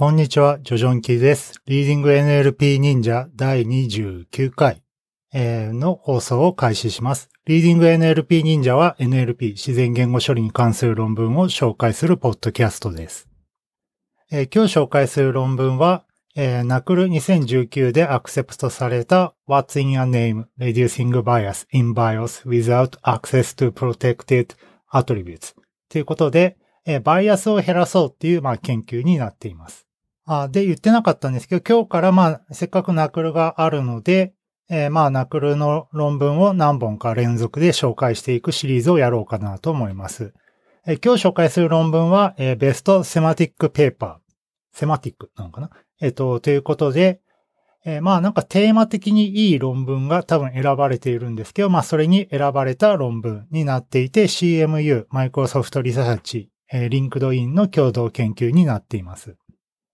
こんにちは、ジョジョンキーです。リーディング NLP 忍者第29回の放送を開始します。リーディング NLP 忍者は NLP 自然言語処理に関する論文を紹介するポッドキャストです。今日紹介する論文は、ナクル2019でアクセプトされた What's in a name? Reducing bias in BIOS without access to protected attributes ということで、バイアスを減らそうっていう、研究になっています。あで、言ってなかったんですけど、今日からまあ、せっかく NAACL があるので、えーまあ、 NAACL の論文を何本か連続で紹介していくシリーズをやろうかなと思います。えー今日紹介する論文は、えー Best Thematic Paper。 Thematic なのかな？えっ、と、ということで、えまあなんかテーマ的にいい論文が多分選ばれているんですけど、まあそれに選ばれた論文になっていて CMU、マイクロソフトリサーチ、えー、 LinkedIn の共同研究になっています。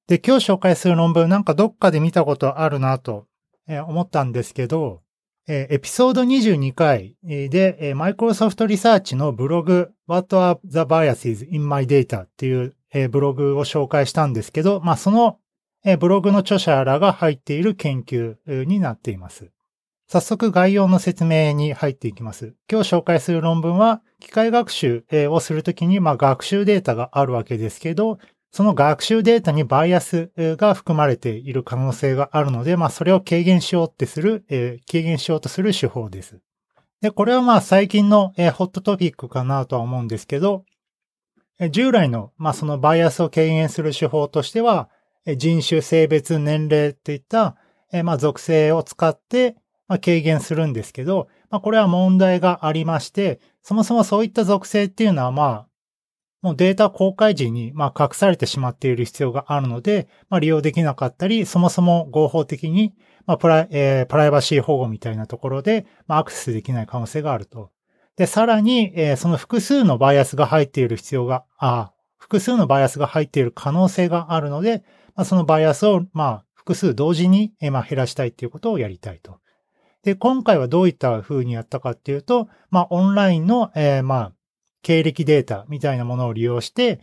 で、今日紹介する論文なんかどっかで見たことあるなと、思ったんですけど、エピソード22回で、マイクロソフトリサーチのブログ What are the biases in my data っていう、ブログを紹介したんですけど、まあその、ブログの著者らが入っている研究になっています。早速概要の説明に入っていきます。今日紹介する論文は、機械学習をするときに、まあ、学習データがあるわけですけど、その学習データにバイアスが含まれている可能性があるので、まあ、それを軽減しようってする、えー軽減しようとする手法です。で、これはまあ、最近のえーホットトピックかなとは思うんですけど、えー従来の、まあ、そのバイアスを軽減する手法としては、え人種、性別、年齢といった、えまあ、属性を使って、まあ、軽減するんですけど、まあ、これは問題がありまして、そもそもそういった属性っていうのは、まあ、もうデータ公開時に、まあ、隠されてしまっている必要があるので、まあ、利用できなかったり、そもそも合法的に、まあ、プライ、えープライバシー保護みたいなところで、まあ、アクセスできない可能性があると。で、さらに、えーその複数のバイアスが入っている必要が、あ複数のバイアスが入っている可能性があるので、まあ、そのバイアスを、まあ、複数同時に、えーまあ、減らしたいっていうことをやりたいと。で、今回はどういった風にやったかっていうと、まあ、オンラインの、えーまあ、経歴データみたいなものを利用して、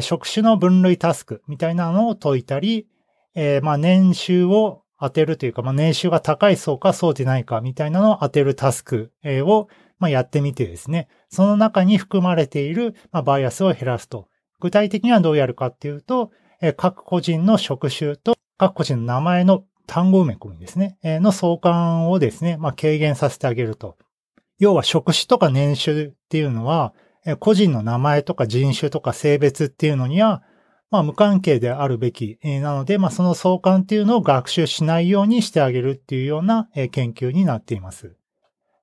職種の分類タスクみたいなのを解いたり、えーまあ、年収を当てるというか、まあ、年収が高い層かそうでないかみたいなのを当てるタスクを、まあ、やってみてですね、その中に含まれている、まあ、バイアスを減らすと。具体的にはどうやるかっていうと、えー各個人の職種と各個人の名前の単語埋め込みですね、えーの相関をですね、まあ、軽減させてあげると。要は職種とか年収っていうのは、個人の名前とか人種とか性別っていうのには、まあ無関係であるべき。なので、まあその相関っていうのを学習しないようにしてあげるっていうような研究になっています。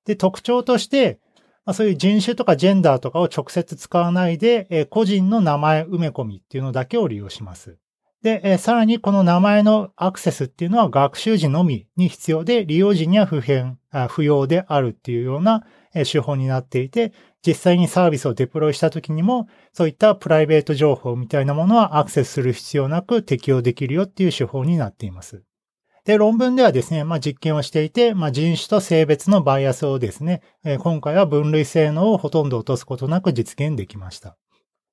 で、特徴として、まあそういう人種とかジェンダーとかを直接使わないで、個人の名前埋め込みっていうのだけを利用します。で、さらにこの名前のアクセスっていうのは学習時のみに必要で、利用時には不変、不要であるっていうような手法になっていて、実際にサービスをデプロイした時にも、そういったプライベート情報みたいなものはアクセスする必要なく適用できるよっていう手法になっています。で、論文ではですね、まあ、実験をしていて、まあ、人種と性別のバイアスをですね、えー今回は分類性能をほとんど落とすことなく実現できました。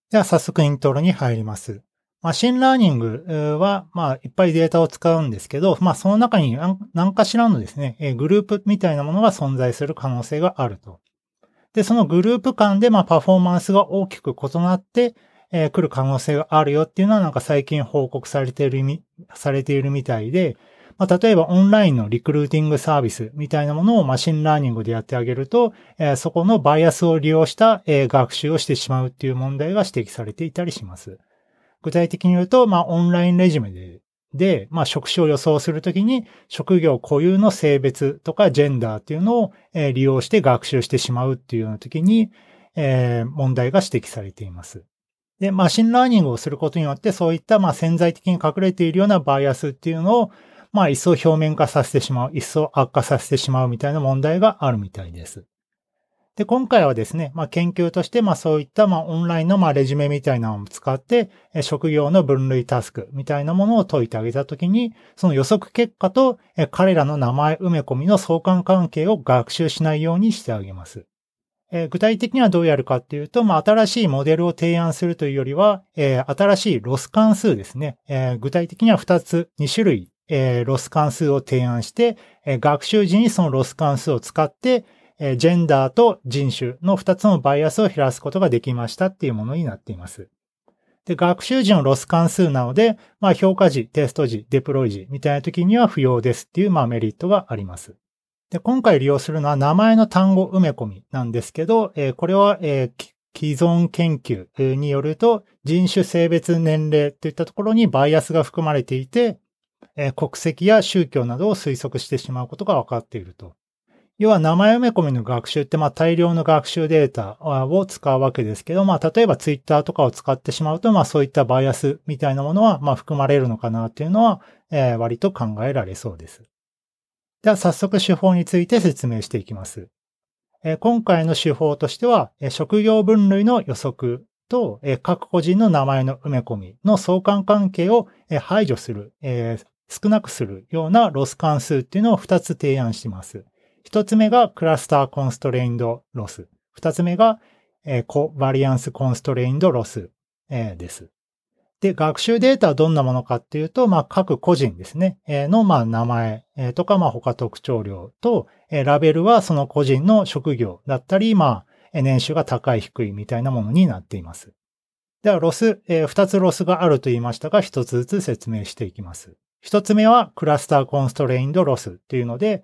では、早速イントロに入ります。マシンラーニングは、まあ、いっぱいデータを使うんですけど、まあ、その中に何かしらのですね、グループみたいなものが存在する可能性があると。で、そのグループ間で、まあ、パフォーマンスが大きく異なって、えー来る可能性があるよっていうのはなんか最近報告されているみ、されているみたいで、まあ、例えばオンラインのリクルーティングサービスみたいなものを machine learning でやってあげると、えーそこのバイアスを利用した、えー学習をしてしまうっていう問題が指摘されていたりします。具体的に言うと、まあ、オンラインレジュメで、で、まあ、職種を予想するときに、職業固有の性別とかジェンダーっていうのを、えー利用して学習してしまうっていうようなときに、えー問題が指摘されています。で、 machine learning をすることによって、そういった、まあ、潜在的に隠れているようなバイアスっていうのを、まあ、一層表面化させてしまう、一層悪化させてしまうみたいな問題があるみたいです。で、今回はですね、まあ、研究として、まあ、そういった、まあ、オンラインの、まあ、レジュメみたいなのを使って、職業の分類タスクみたいなものを解いてあげたときに、その予測結果と、彼らの名前埋め込みの相関関係を学習しないようにしてあげます。え、具体的にはどうやるかっていうと、まあ、新しいモデルを提案するというよりは、え、新しいロス関数ですね。え、具体的には2つ、2種類、えロス関数を提案して、え学習時にそのロス関数を使って、えジェンダーと人種の2つのバイアスを減らすことができましたっていうものになっています。で、学習時のロス関数なので、まあ、評価時、テスト時、デプロイ時みたいな時には不要ですっていう、まあ、メリットがあります。で、今回利用するのは名前の単語埋め込みなんですけど、えー、これは、えー、既存研究によると人種、性別、年齢といったところにバイアスが含まれていて、えー、国籍や宗教などを推測してしまうことが分かっていると。要は名前埋め込みの学習って、まあ大量の学習データを使うわけですけど、まあ例えばツイッターとかを使ってしまうと、まあそういったバイアスみたいなものは、まあ含まれるのかなっていうのは、えー、割と考えられそうです。では早速手法について説明していきますえ。今回の手法としては、職業分類の予測とえ各個人の名前の埋め込みの相関関係をえ排除するえ、少なくするようなロス関数っていうのを2つ提案してます。1つ目がクラスターコンストレインドロス。2つ目がコバリアンスコンストレインドロスです。で、学習データはどんなものかっていうと、まあ、各個人ですね、えの、まあ、名前、えとか、まあ、他特徴量と、えラベルはその個人の職業だったり、まあ、年収が高い低いみたいなものになっています。では、ロス、え2つロスがあると言いましたが、1つずつ説明していきます。1つ目は、 cluster constrained loss っていうので、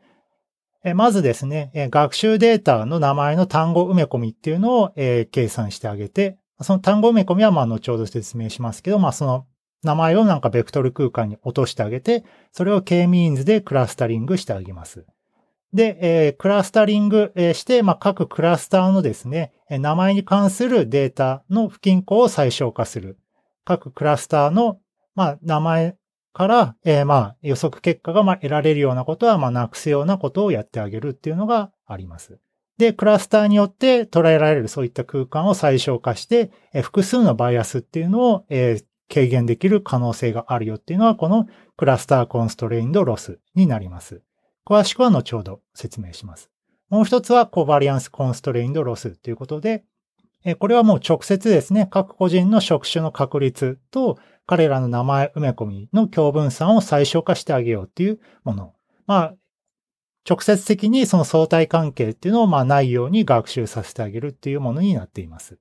まずですね、学習データの名前の単語埋め込みっていうのを、計算してあげて、その単語埋め込みはまあ後ほど説明しますけど、まあその名前をなんかベクトル空間に落としてあげて、それを K-means でクラスタリングしてあげます。で、え、クラスタリングして、まあ、各クラスターのですね、名前に関するデータの不均衡を最小化する。各クラスターの、まあ、名前から、えー、まあ、予測結果がま得られるようなことは、まあ、なくすようなことをやってあげるっていうのがあります。で、クラスターによって捉えられるそういった空間を最小化して、え複数のバイアスっていうのを、え軽減できる可能性があるよっていうのは、このクラスターコンストレインドロスになります。詳しくは後ほど説明します。もう一つはコバリアンスコンストレインドロスということで、これはもう直接ですね、各個人の職種の確率と彼らの名前埋め込みの共分散を最小化してあげようっていうもの。まあ、直接的にその相対関係っていうのをまあないように学習させてあげるっていうものになっています。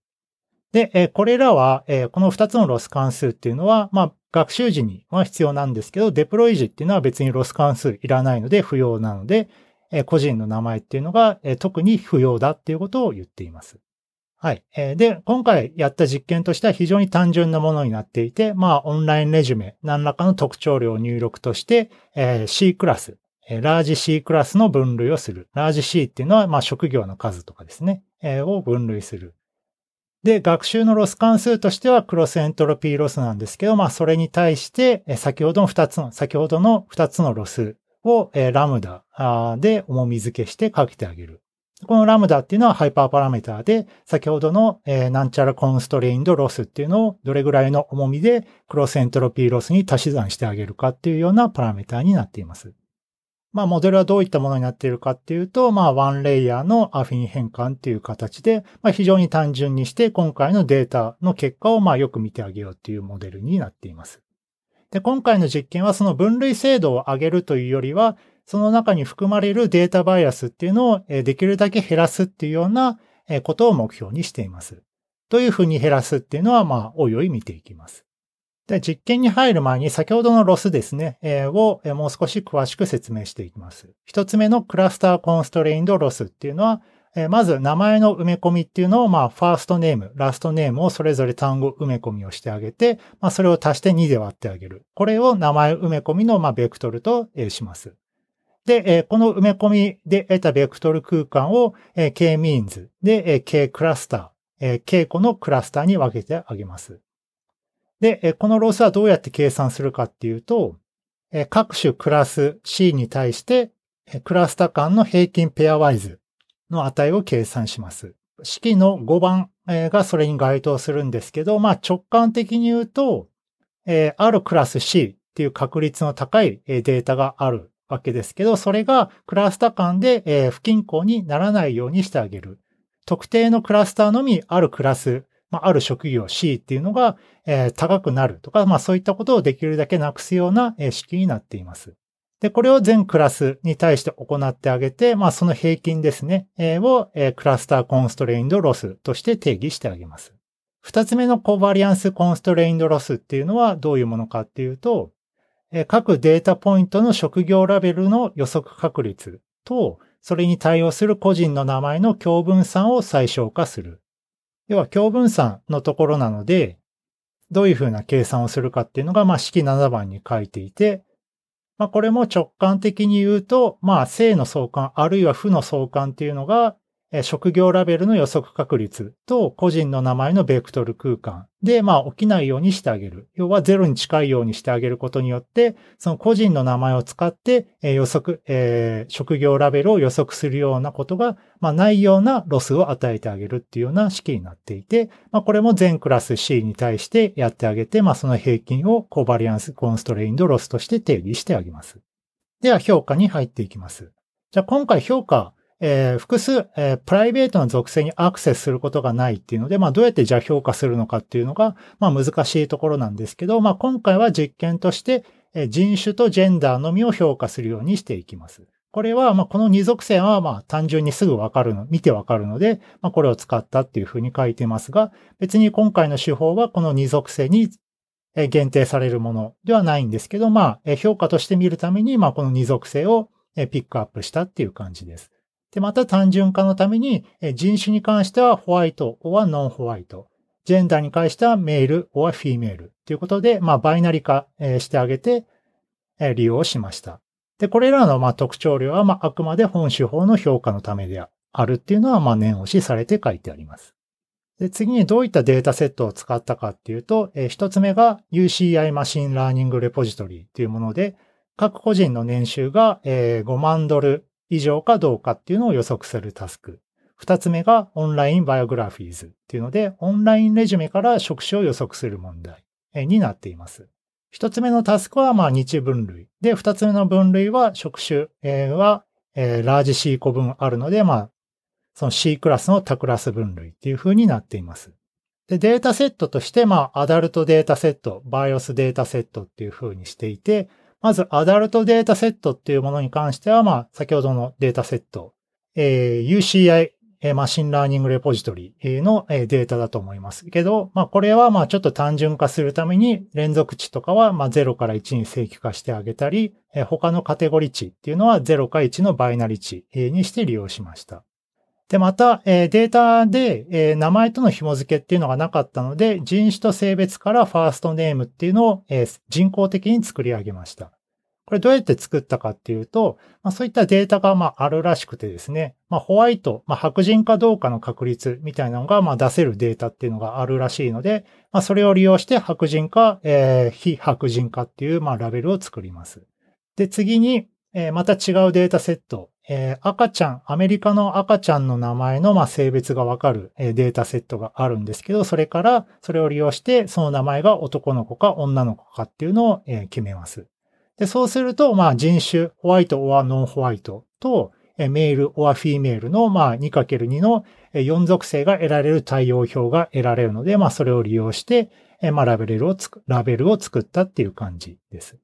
で、これらは、この2つのロス関数っていうのは、まあ、学習時には必要なんですけど、デプロイ時っていうのは別にロス関数いらないので不要なので、個人の名前っていうのが特に不要だっていうことを言っています。はい。で、今回やった実験としては非常に単純なものになっていて、まあ、オンラインレジュメ、何らかの特徴量を入力として、C クラス、ラージ C クラスの分類をする。ラージ C っていうのは、まあ、職業の数とかですね、えー、を分類する。で、学習のロス関数としては cross entropy loss なんですけど、まあ、それに対して、先ほどの二つの、先ほどの二つのロスを、ラムダで重み付けしてかけてあげる。このラムダっていうのはハイパーパラメーターで、先ほどの、なんちゃら constrained loss っていうのをどれぐらいの重みで cross entropy loss に足し算してあげるかっていうようなパラメーターになっています。まあ、モデルはどういったものになっているかっていうと、まあ、 one layer のアフィン変換っていう形で、まあ、非常に単純にして、今回のデータの結果を、まあ、よく見てあげようっていうモデルになっています。で、今回の実験はその分類精度を上げるというよりは、その中に含まれるデータバイアスっていうのをできるだけ減らすっていうようなことを目標にしています。どういうふうに減らすっていうのは、まあ、おいおい見ていきます。で、実験に入る前に先ほどのロスですね、えー、をもう少し詳しく説明していきます。一つ目のクラスターコンストレインドロスっていうのは、えー、まず名前の埋め込みっていうのを、まあ、ファーストネーム、ラストネームをそれぞれ単語埋め込みをしてあげて、まあ、それを足して2で割ってあげる。これを名前埋め込みの、まあ、ベクトルと、えー、します。で、え、この埋め込みで得たベクトル空間を、え、k-means で、えー、k クラスター、えー、k 個のクラスターに分けてあげます。で、えこのロスはどうやって計算するかっていうと、え各種クラス C に対して、えクラスター間の平均ペアワイズの値を計算します。式の5番がそれに該当するんですけど、まあ直感的に言うと、えあるクラス C っていう確率の高いデータがあるわけですけど、それがクラスター間で不均衡にならないようにしてあげる。特定のクラスターのみあるクラス、まあ、ある職業 C っていうのが、高くなるとか、まあそういったことをできるだけなくすような、式になっています。で、これを全クラスに対して行ってあげて、まあその平均ですね、を、クラスターコンストレインドロスとして定義してあげます。二つ目のコバリアンスコンストレインドロスっていうのはどういうものかっていうと、各データポイントの職業ラベルの予測確率と、それに対応する個人の名前の共分散を最小化する。要は共分散のところなので、どういうふうな計算をするかっていうのが、まあ、式7番に書いていて、まあ、これも直感的に言うと、まあ、正の相関、あるいは負の相関っていうのが、職業ラベルの予測確率と個人の名前のベクトル空間で、まあ起きないようにしてあげる。要はゼロに近いようにしてあげることによって、その個人の名前を使って予測、えー、職業ラベルを予測するようなことが、まあ、ないようなロスを与えてあげるっていうような式になっていて、まあ、これも全クラス C に対してやってあげて、まあ、その平均をコバリアンスコンストレインドロスとして定義してあげます。では評価に入っていきます。じゃあ今回評価えー、複数、えー、プライベートの属性にアクセスすることがないっていうので、まあどうやってじゃあ評価するのかっていうのが、まあ難しいところなんですけど、まあ今回は実験として、えー、人種とジェンダーのみを評価するようにしていきます。これは、まあこの二属性は、まあ単純にすぐわかるの、見てわかるので、まあこれを使ったっていうふうに書いてますが、別に今回の手法はこの二属性に限定されるものではないんですけど、まあ評価として見るために、まあこの二属性をピックアップしたっていう感じです。で、また単純化のために、人種に関してはホワイト、or ノンホワイト。ジェンダーに関してはメール、or フィメール。ということで、まあ、バイナリ化してあげて、利用しました。で、これらのま特徴量は、まあ、くまで本手法の評価のためであるっていうのは、ま、念押しされて書いてあります。で、次にどういったデータセットを使ったかっていうと、一つ目が UCI Machine Learning Repository っていうもので、各個人の年収が5万ドル以上かどうかっていうのを予測するタスク。二つ目が Online Biographies っていうので、オンラインレジュメから職種を予測する問題になっています。一つ目のタスクはまあ二値分類。で、二つ目の分類は職種はラージ C 個分あるので、まあ、その C クラスの多クラス分類っていう風になっています。で、データセットとして、まあ、 Adult データセット、 Bios データセットっていう風にしていて、まず、 Adult データセットっていうものに関しては、まあ、先ほどのデータセット、えー、UCI Machine Learning Repository のデータだと思いますけど、まあこれはまあちょっと単純化するために連続値とかはまあ0から1に正規化してあげたり、他のカテゴリ値っていうのは0か1のバイナリ値にして利用しました。で、また、えデータで、え名前との紐付けっていうのがなかったので、人種と性別からファーストネームっていうのを、え人工的に作り上げました。これどうやって作ったかっていうと、まあ、そういったデータがまああるらしくてですね、まあ、ホワイト、まあ、白人かどうかの確率みたいなのがまあ出せるデータっていうのがあるらしいので、まあ、それを利用して白人か、えー、非白人かっていうまあラベルを作ります。で、次に、えー、また違うデータセット、えー、赤ちゃん、アメリカの赤ちゃんの名前のまあ性別がわかる、えー、データセットがあるんですけど、それからそれを利用してその名前が男の子か女の子かっていうのを、えー、決めます。で、そうすると、まあ人種、ホワイト or ノンホワイトと、メール or フィーメールの、まあ 2×2 の4属性が得られる対応表が得られるので、まあそれを利用して、まあラベルをつく、ラベルを作ったっていう感じです。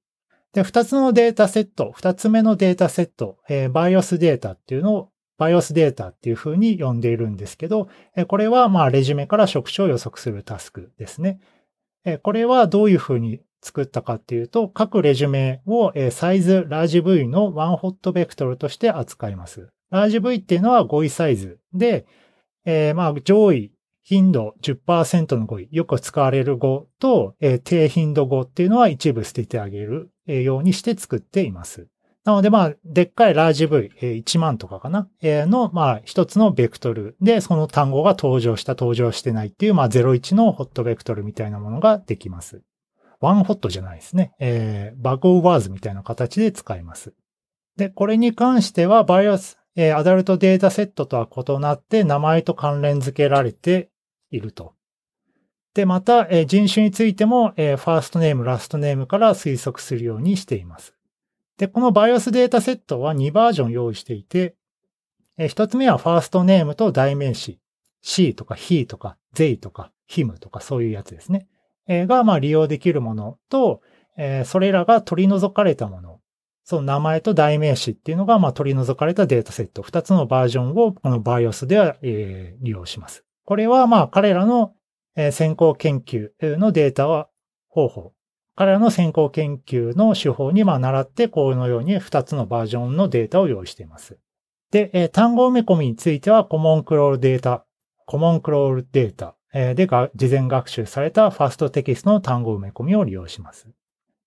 で、二つのデータセット、二つ目のデータセット、えー、バイオスデータっていうのを、バイオスデータっていうふうに呼んでいるんですけどえ、これはまあレジュメから職種を予測するタスクですねえ。これはどういうふうに作ったかっていうと、各レジュメをえサイズラージ V のワンホットベクトルとして扱います。ラージ V っていうのは語彙サイズで、えー、まあ上位頻度10%の語彙、よく使われる語と、えー、低頻度語っていうのは一部捨ててあげるようにして作っています。なので、まあ、でっかいラージ V、1万とかかな、の、まあ、一つのベクトルで、その単語が登場した、登場してないっていう、まあ、01のホットベクトルみたいなものができます。ワンホットじゃないですね。えー、バグオブワーズみたいな形で使います。で、これに関しては、バイオス、えー、アダルトデータセットとは異なって名前と関連付けられていると。で、また、え、人種についても、え、ファーストネーム、ラストネームから推測するようにしています。で、このバイオスデータセットは2バージョン用意していて、え、1つ目はファーストネームと代名詞 she とか he とか they とか him とかそういうやつですね。え、が、まあ利用できるものと、え、それらが取り除かれたもの。その名前と代名詞っていうのが、まあ取り除かれたデータセット。二つのバージョンをこの BIOS では、え、利用します。これはまあ彼らの、先行研究のデータは方法。彼らの先行研究の手法にまあ習って、このように二つのバージョンのデータを用意しています。で、単語埋め込みについては、コモンクロールデータ、コモンクロールデータで事前学習されたファーストテキストの単語埋め込みを利用します。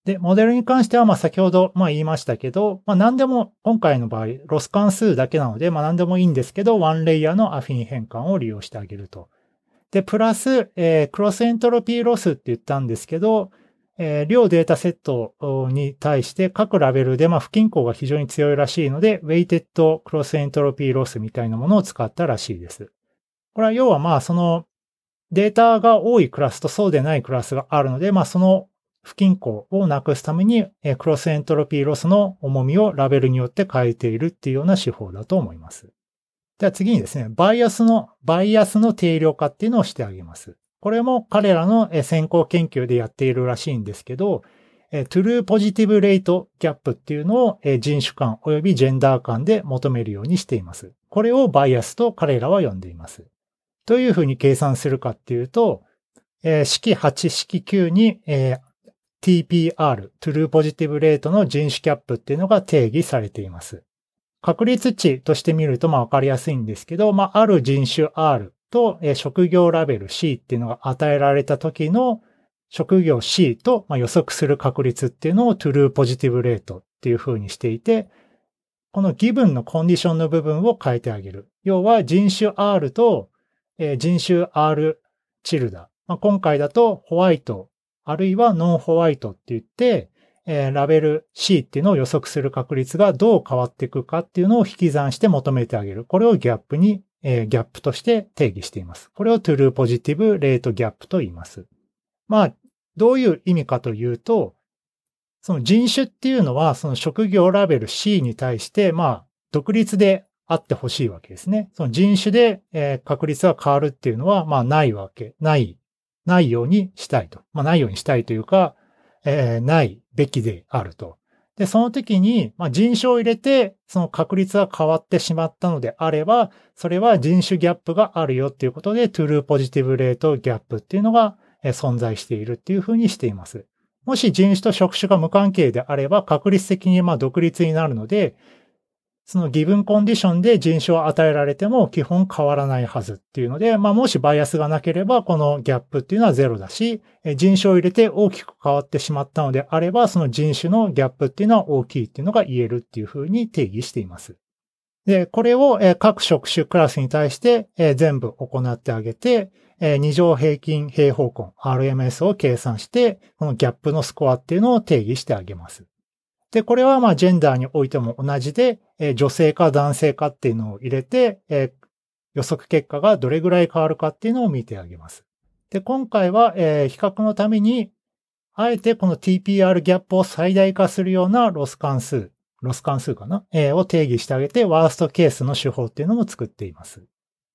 で、モデルに関しては、まあ先ほど、まあ言いましたけど、まあ何でも、今回の場合、ロス関数だけなので、まあ何でもいいんですけど、ワンレイヤーのアフィン変換を利用してあげると。で、プラス、えー、 cross entropy loss って言ったんですけど、えー、両データセットに対して各ラベルで、まあ不均衡が非常に強いらしいので、 weighted cross entropy loss みたいなものを使ったらしいです。これは要はまあそのデータが多いクラスとそうでないクラスがあるので、まあその不均衡をなくすために、 cross entropy loss の重みをラベルによって変えているっていうような手法だと思います。では次にですね、バイアスの、バイアスの定量化っていうのをしてあげます。これも彼らの先行研究でやっているらしいんですけど、 true positive rate gap っていうのを人種間及びジェンダー間で求めるようにしています。これをバイアスと彼らは呼んでいます。どういうふうに計算するかっていうと、式8、式9に、TPR、True Positive Rate の人種ギャップっていうのが定義されています。確率値として見るとまあわかりやすいんですけど、まあある人種 R と、職業ラベル C っていうのが与えられた時の職業 C と、ま予測する確率っていうのを True Positive Rate っていう風にしていて、このギブのコンディションの部分を変えてあげる。要は人種 R と人種 R チルダ。今回だとホワイトあるいはノンホワイトって言って、えー、ラベル C っていうのを予測する確率がどう変わっていくかっていうのを引き算して求めてあげる。これをギャップに、えー、ギャップとして定義しています。これを True Positive Rate Gap と言います。まあ、どういう意味かというと、その人種っていうのは、その職業ラベル C に対して、まあ、独立であってほしいわけですね。その人種で、えー、確率が変わるっていうのは、まあ、ないわけ、ないないようにしたいと。まあ、ないようにしたいというか、えー、ないべきであると。で、その時に、まあ、人種を入れて、その確率が変わってしまったのであれば、それは人種ギャップがあるよっていうことで、トゥルーポジティブレートギャップっていうのが存在しているっていうふうにしています。もし人種と職種が無関係であれば、確率的にまあ独立になるので、そのギブンコンディションで人種を与えられても基本変わらないはずっていうので、まあもしバイアスがなければこのギャップっていうのはゼロだし、人種を入れて大きく変わってしまったのであれば、その人種のギャップっていうのは大きいっていうのが言えるっていうふうに定義しています。で、これを各職種クラスに対して全部行ってあげて、二乗平均平方根 RMS を計算して、このギャップのスコアっていうのを定義してあげます。で、これはまあジェンダーにおいても同じで、え女性か男性かっていうのを入れて、え予測結果がどれぐらい変わるかっていうのを見てあげます。で、今回は、え比較のために、あえてこの TPR ギャップを最大化するようなロス関数、ロス関数かな、えを定義してあげて、ワーストケースの手法っていうのも作っています。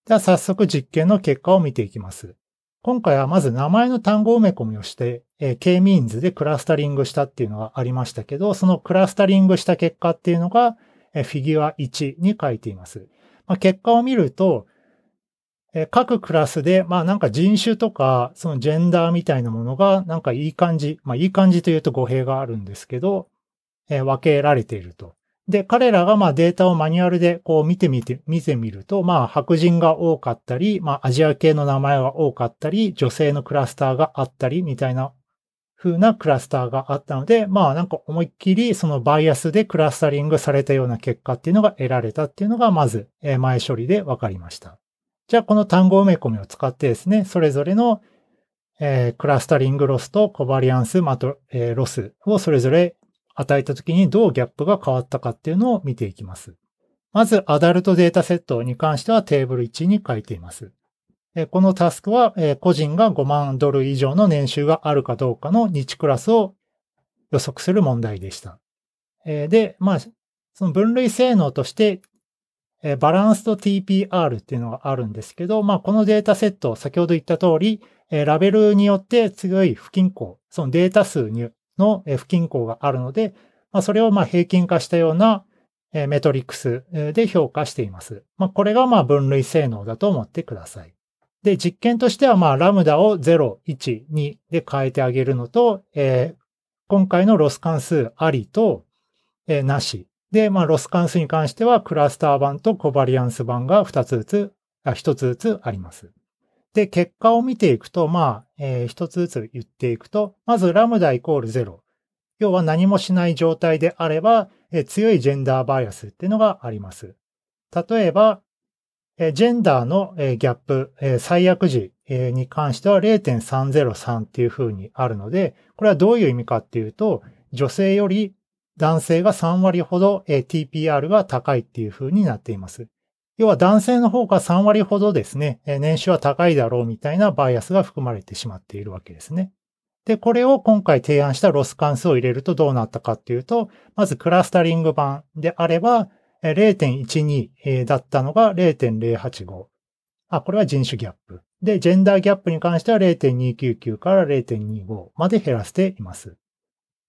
では早速実験の結果を見ていきます。今回はまず名前の単語埋め込みをして、えー、K-means でクラスタリングしたっていうのがありましたけど、そのクラスタリングした結果っていうのが、えー、フィギュア1に書いています。まあ、結果を見ると、えー、各クラスで、まあなんか人種とか、そのジェンダーみたいなものが、なんかいい感じ、まあいい感じというと語弊があるんですけど、えー、分けられていると。で、彼らがまあデータをマニュアルでこう見てみて、見てみると、まあ白人が多かったり、まあアジア系の名前が多かったり、女性のクラスターがあったり、みたいな風なクラスターがあったので、まあなんか思いっきりそのバイアスでクラスタリングされたような結果っていうのが得られたっていうのがまず前処理で分かりました。じゃあこの単語埋め込みを使ってですね、それぞれのえクラスタリングロスとコバリアンスマト、ロスをそれぞれ与えた時にどうギャップが変わったかっていうのを見ていきます。まず、アダルトデータセットに関してはテーブル1に書いています。このタスクは、個人が5万ドル以上の年収があるかどうかの日クラスを予測する問題でした。で、まあ、その分類性能として、バランスと TPR っていうのがあるんですけど、まあ、このデータセット、先ほど言った通り、ラベルによって強い不均衡、そのデータ数にの不均衡があるので、まあ、それをま平均化したようなメトリックスで評価しています。まあ、これがま分類性能だと思ってください。で、実験としてはまラムダを0、1、2で変えてあげるのと、えー、今回のロス関数ありと、えー、なし。で、まあロス関数に関してはクラスター版と covariance 版が2つずつ、あ1つずつあります。で、結果を見ていくと、まあ、えー、1つずつ言っていくと、まずラムダイコール0。要は何もしない状態であれば、えー、強いジェンダーバイアスっていうのがあります。例えば、ジェンダーのギャップ、最悪時に関しては0.303っていう風にあるので、これはどういう意味かっていうと、女性より男性が3割ほど TPR が高いっていう風になっています。要は男性の方が3割ほどですね、年収は高いだろうみたいなバイアスが含まれてしまっているわけですね。で、これを今回提案したロス関数を入れるとどうなったかっていうと、まずクラスタリング版であれば、0.12だったのが0.085。あ、これは人種ギャップ。で、ジェンダーギャップに関しては0.299から0.25まで減らしています。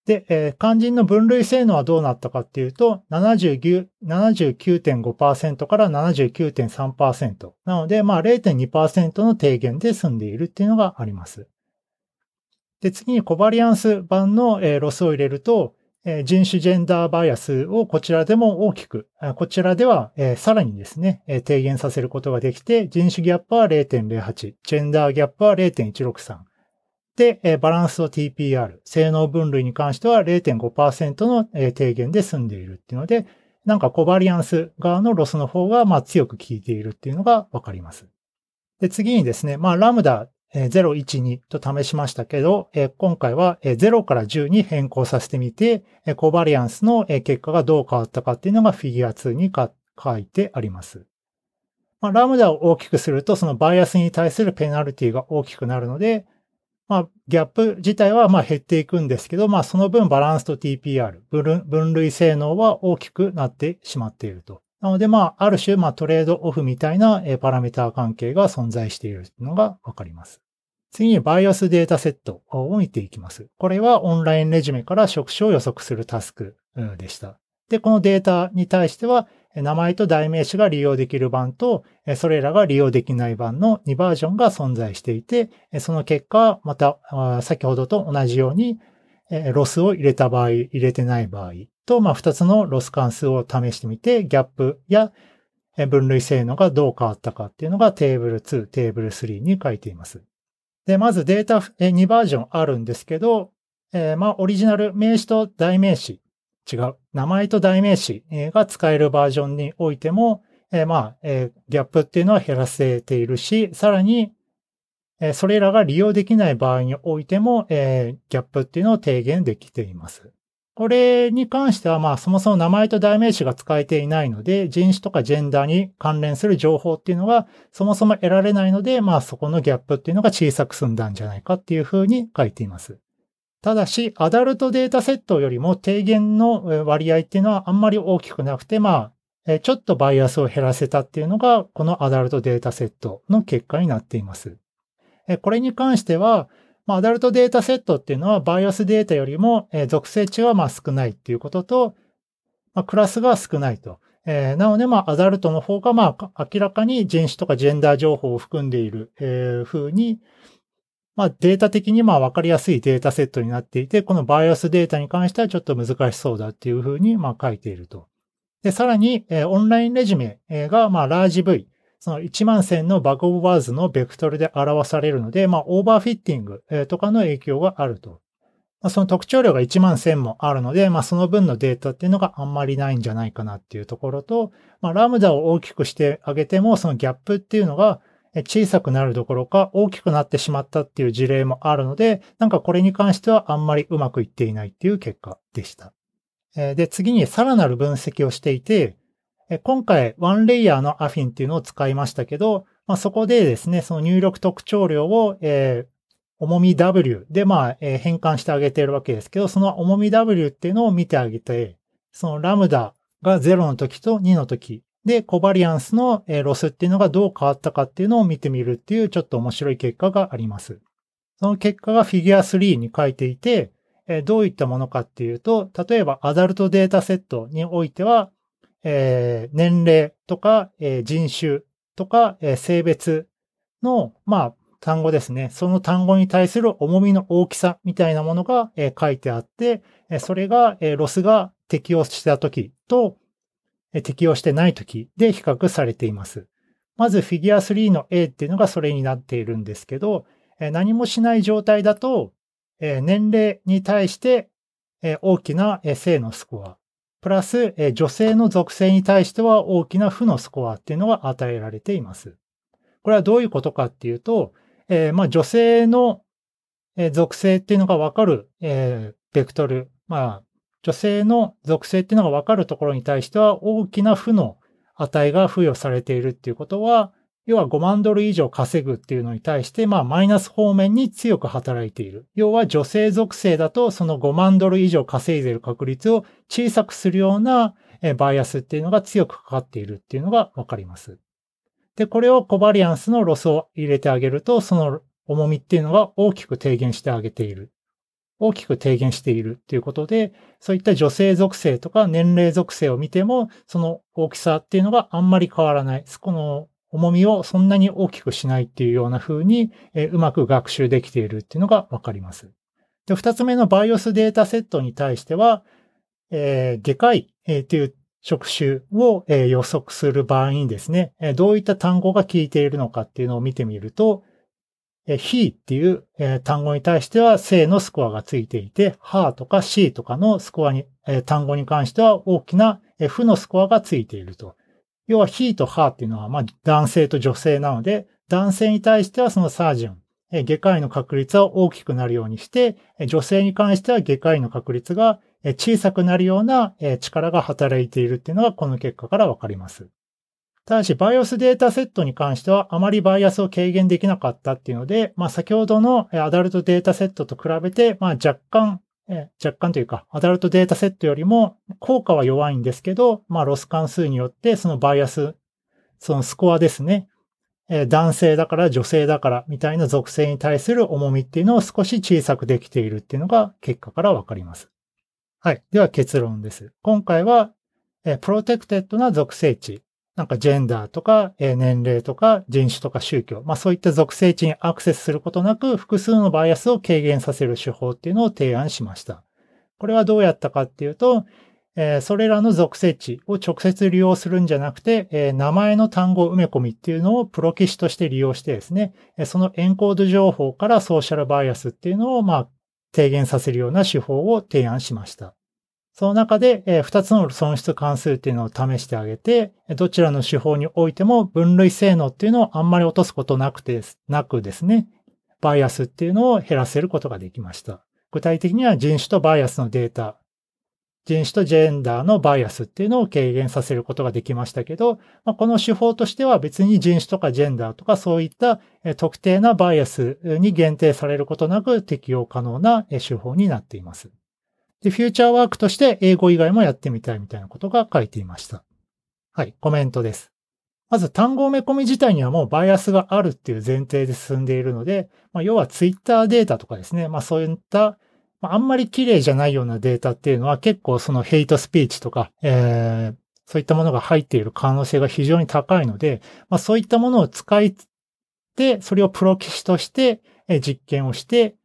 で、えー、肝心の分類性能はどうなったかっていうと、79.5%から79.3%。なので、まあ0.2%の低減で済んでいるっていうのがあります。で、次にコバリアンス版の、えー、ロスを入れると、人種ジェンダーバイアスをこちらでも大きく、こちらではさらにですね、低減させることができて、人種ギャップは0.08、ジェンダーギャップは0.163。で、バランスと TPR、性能分類に関しては0.5%の低減で済んでいるっていうので、なんかコバリアンス側のロスの方がまあ強く効いているっていうのがわかります。で、次にですね、まあラムダ0、1、2と試しましたけど、今回は0から10に変更させてみて、コバリアンスの結果がどう変わったかっていうのがフィギュア2に書いてあります。まあ、ラムダを大きくすると、そのバイアスに対するペナルティが大きくなるので、まあ、ギャップ自体はまあ減っていくんですけど、まあ、その分バランスと TPR、分類性能は大きくなってしまっていると。なので、まあ、ある種、まあ、トレードオフみたいなパラメータ関係が存在しているのがわかります。次にバイオスデータセットを見ていきます。これはオンラインレジュメから職種を予測するタスクでした。で、このデータに対しては、名前と代名詞が利用できる版と、それらが利用できない版の2バージョンが存在していて、その結果、また、先ほどと同じように、ロスを入れた場合、入れてない場合と、まあ、2つのロス関数を試してみて、ギャップや分類性能がどう変わったかっていうのがテーブル2、テーブル3に書いています。で、まずデータ2バージョンあるんですけど、え、まあ、オリジナル名詞と代名詞、違う。名前と代名詞が使えるバージョンにおいても、えー、まあ、えー、ギャップっていうのは減らせているし、さらに、えそれらが利用できない場合においても、えギャップっていうのを低減できています。これに関しては、まあ、そもそも名前と代名詞が使えていないので、人種とかジェンダーに関連する情報っていうのが、そもそも得られないので、まあ、そこのギャップっていうのが小さく済んだんじゃないかっていうふうに書いています。ただし、アダルトデータセットよりも低減の割合っていうのはあんまり大きくなくて、まあ、ちょっとバイアスを減らせたっていうのが、このアダルトデータセットの結果になっています。これに関しては、アダルトデータセットっていうのは、バイオスデータよりも、属性値はま少ないっていうことと、ま、クラスが少ないと。えー、なので、まあ、アダルトの方が、まあ、明らかに人種とかジェンダー情報を含んでいる、えー、風に、まあ、データ的にまあ分かりやすいデータセットになっていて、このバイオスデータに関してはちょっと難しそうだっていう風にまあ書いていると。で、さらに、えー、オンラインレジュメがまあラージ V、その1万線のバグオブワーズのベクトルで表されるので、まあ、オーバーフィッティングとかの影響があると。まあ、その特徴量が1万線もあるので、まあ、その分のデータっていうのがあんまりないんじゃないかなっていうところと、まあ、ラムダを大きくしてあげても、そのギャップっていうのが小さくなるどころか大きくなってしまったっていう事例もあるので、なんかこれに関してはあんまりうまくいっていないっていう結果でした。で、次にさらなる分析をしていて、今回、ワンレイヤーのアフィンっていうのを使いましたけど、まあ、そこでですね、その入力特徴量を、えー、重み W で、まあ、変換してあげているわけですけど、その重み W っていうのを見てあげて、そのラムダが0の時と2の時で、コバリアンスのロスっていうのがどう変わったかっていうのを見てみるっていうちょっと面白い結果があります。その結果がフィギュア3に書いていて、どういったものかっていうと、例えばアダルトデータセットにおいては、えー、年齢とか、えー、人種とか、えー、性別の、まあ、単語ですね。その単語に対する重みの大きさみたいなものが、え書いてあって、それが、えロスが適用した時と、適用してない時で比較されています。まずフィギュア3の A っていうのがそれになっているんですけど、何もしない状態だと、年齢に対して、大きな、え正のスコア、プラス、女性の属性に対しては大きな負のスコアっていうのが与えられています。これはどういうことかっていうと、まあ女性の属性っていうのがわかる、ベクトル、まあ女性の属性っていうのがわかるところに対しては大きな負の値が付与されているっていうことは、要は5万ドル以上稼ぐっていうのに対して、まあマイナス方面に強く働いている。要は女性属性だとその5万ドル以上稼いでいる確率を小さくするようなバイアスっていうのが強くかかっているっていうのがわかります。で、これをコバリアンスのロスを入れてあげると、その重みっていうのが大きく低減してあげている。大きく低減しているっていうことで、そういった女性属性とか年齢属性を見ても、その大きさっていうのがあんまり変わらない。この重みをそんなに大きくしないっていうような風に、えうまく学習できているっていうのがわかります。で、二つ目のバイオスデータセットに対しては、えー、外科医、えー、っていう職種をえ予測する場合にですね、えどういった単語が効いているのかっていうのを見てみると、he っていう単語に対しては正のスコアがついていて、her とか she とかのスコアに、単語に関しては大きな負のスコアがついていると。要は he と her っていうのは、まあ、男性と女性なので、男性に対してはそのサージョン、外科医の確率は大きくなるようにして、女性に関しては外科医の確率が小さくなるような力が働いているっていうのがこの結果からわかります。ただし、バイオスデータセットに関してはあまりバイアスを軽減できなかったっていうので、まあ先ほどのアダルトデータセットと比べて、まあ若干、若干というか、アダルトデータセットよりも効果は弱いんですけど、まあロス関数によってそのバイアス、そのスコアですね。男性だから女性だからみたいな属性に対する重みっていうのを少し小さくできているっていうのが結果からわかります。はい。では結論です。今回は、 protected な属性値、なんかジェンダーとか、え年齢とか人種とか宗教、まあそういった属性値にアクセスすることなく複数のバイアスを軽減させる手法っていうのを提案しました。これはどうやったかっていうと、え、それらの属性値を直接利用するんじゃなくて、え、名前の単語埋め込みっていうのをプロキシとして利用してですね、そのエンコード情報からソーシャルバイアスっていうのを、まあ、低減させるような手法を提案しました。その中で、え2つの損失関数っていうのを試してあげて、どちらの手法においても分類性能っていうのをあんまり落とすことなくて、なくですね、バイアスっていうのを減らせることができました。具体的には人種とバイアスのデータ、人種とジェンダーのバイアスっていうのを軽減させることができましたけど、まあ、この手法としては別に人種とかジェンダーとかそういった特定なバイアスに限定されることなく適用可能な手法になっています。で、フューチャーワークとして英語以外もやってみたいみたいなことが書いていました。はい、コメントです。まず単語埋め込み自体にはもうバイアスがあるっていう前提で進んでいるので、まあ、要はツイッターデータとかですね、まあそういったまああんまり綺麗じゃないようなデータっていうのは結構そのヘイトスピーチとか、えー、そういったものが入っている可能性が非常に高いので、まあそういったものを使いて、それをプロキシとして実験をして、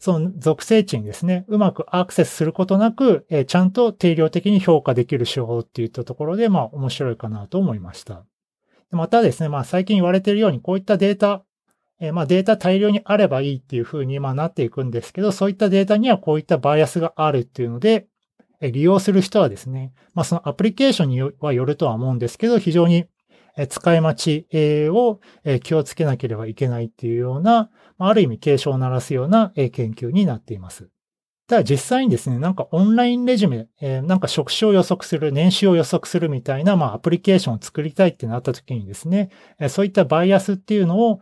その属性値にですね、うまくアクセスすることなく、ちゃんと定量的に評価できる手法っていったところで、まあ面白いかなと思いました。またですね、まあ最近言われているようにこういったデータえまあデータ大量にあればいいっていう風にまあなっていくんですけど、そういったデータにはこういったバイアスがあるっていうので、利用する人はですね、まあそのアプリケーションにはよるとは思うんですけど、非常に使い待ちを気をつけなければいけないっていうような、ある意味警鐘を鳴らすような研究になっています。ただ実際にですね、なんかオンラインレジュメ、えなんか職種を予測する、年収を予測するみたいな、まあアプリケーションを作りたいってなった時にですね、そういったバイアスっていうのを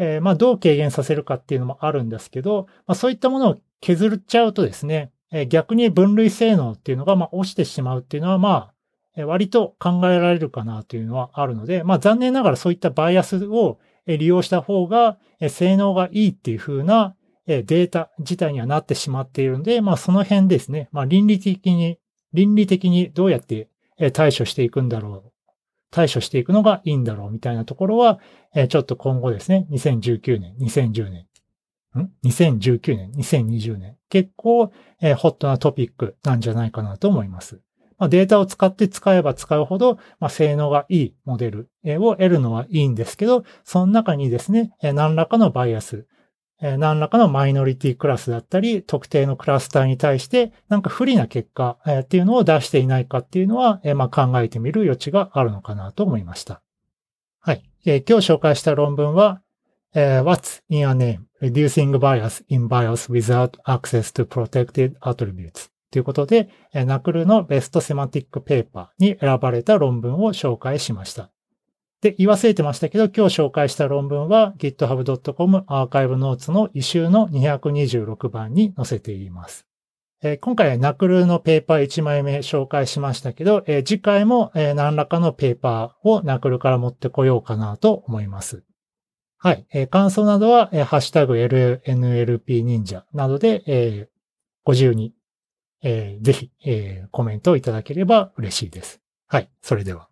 え、まあ、どう軽減させるかっていうのもあるんですけど、まあ、そういったものを削っちゃうとですね、え、逆に分類性能っていうのが、ま、落ちてしまうっていうのは、まあ、割と考えられるかなというのはあるので、まあ残念ながらそういったバイアスを利用した方が性能がいいっていう風なデータ自体にはなってしまっているので、まあその辺ですね、まあ倫理的に、倫理的にどうやって対処していくんだろう。対処していくのがいいんだろうみたいなところは、ちょっと今後ですね、2019年、2010年、ん ?2019 年、2020年。結構、ホットなトピックなんじゃないかなと思います。まあ、データを使って使えば使うほど、まあ、性能がいいモデルを得るのはいいんですけど、その中にですね、何らかのバイアス、何らかのマイノリティクラスだったり、特定のクラスターに対して、なんか不利な結果っていうのを出していないかっていうのは、まあ、考えてみる余地があるのかなと思いました。はい。今日紹介した論文は、What's in a name? Reducing bias in BIOS without access to protected attributes ということで、ナクルのベストセマティックペーパーに選ばれた論文を紹介しました。で、言い忘れてましたけど、今日紹介した論文は github.com アーカイブノーツの異臭の226番に載せています。今回はナクルのペーパー1枚目紹介しましたけど、次回も何らかのペーパーをナクルから持ってこようかなと思います。はい。感想などは、ハッシュタグ LNLP 忍者などで、ご自由に、ぜひ、コメントをいただければ嬉しいです。はい。それでは。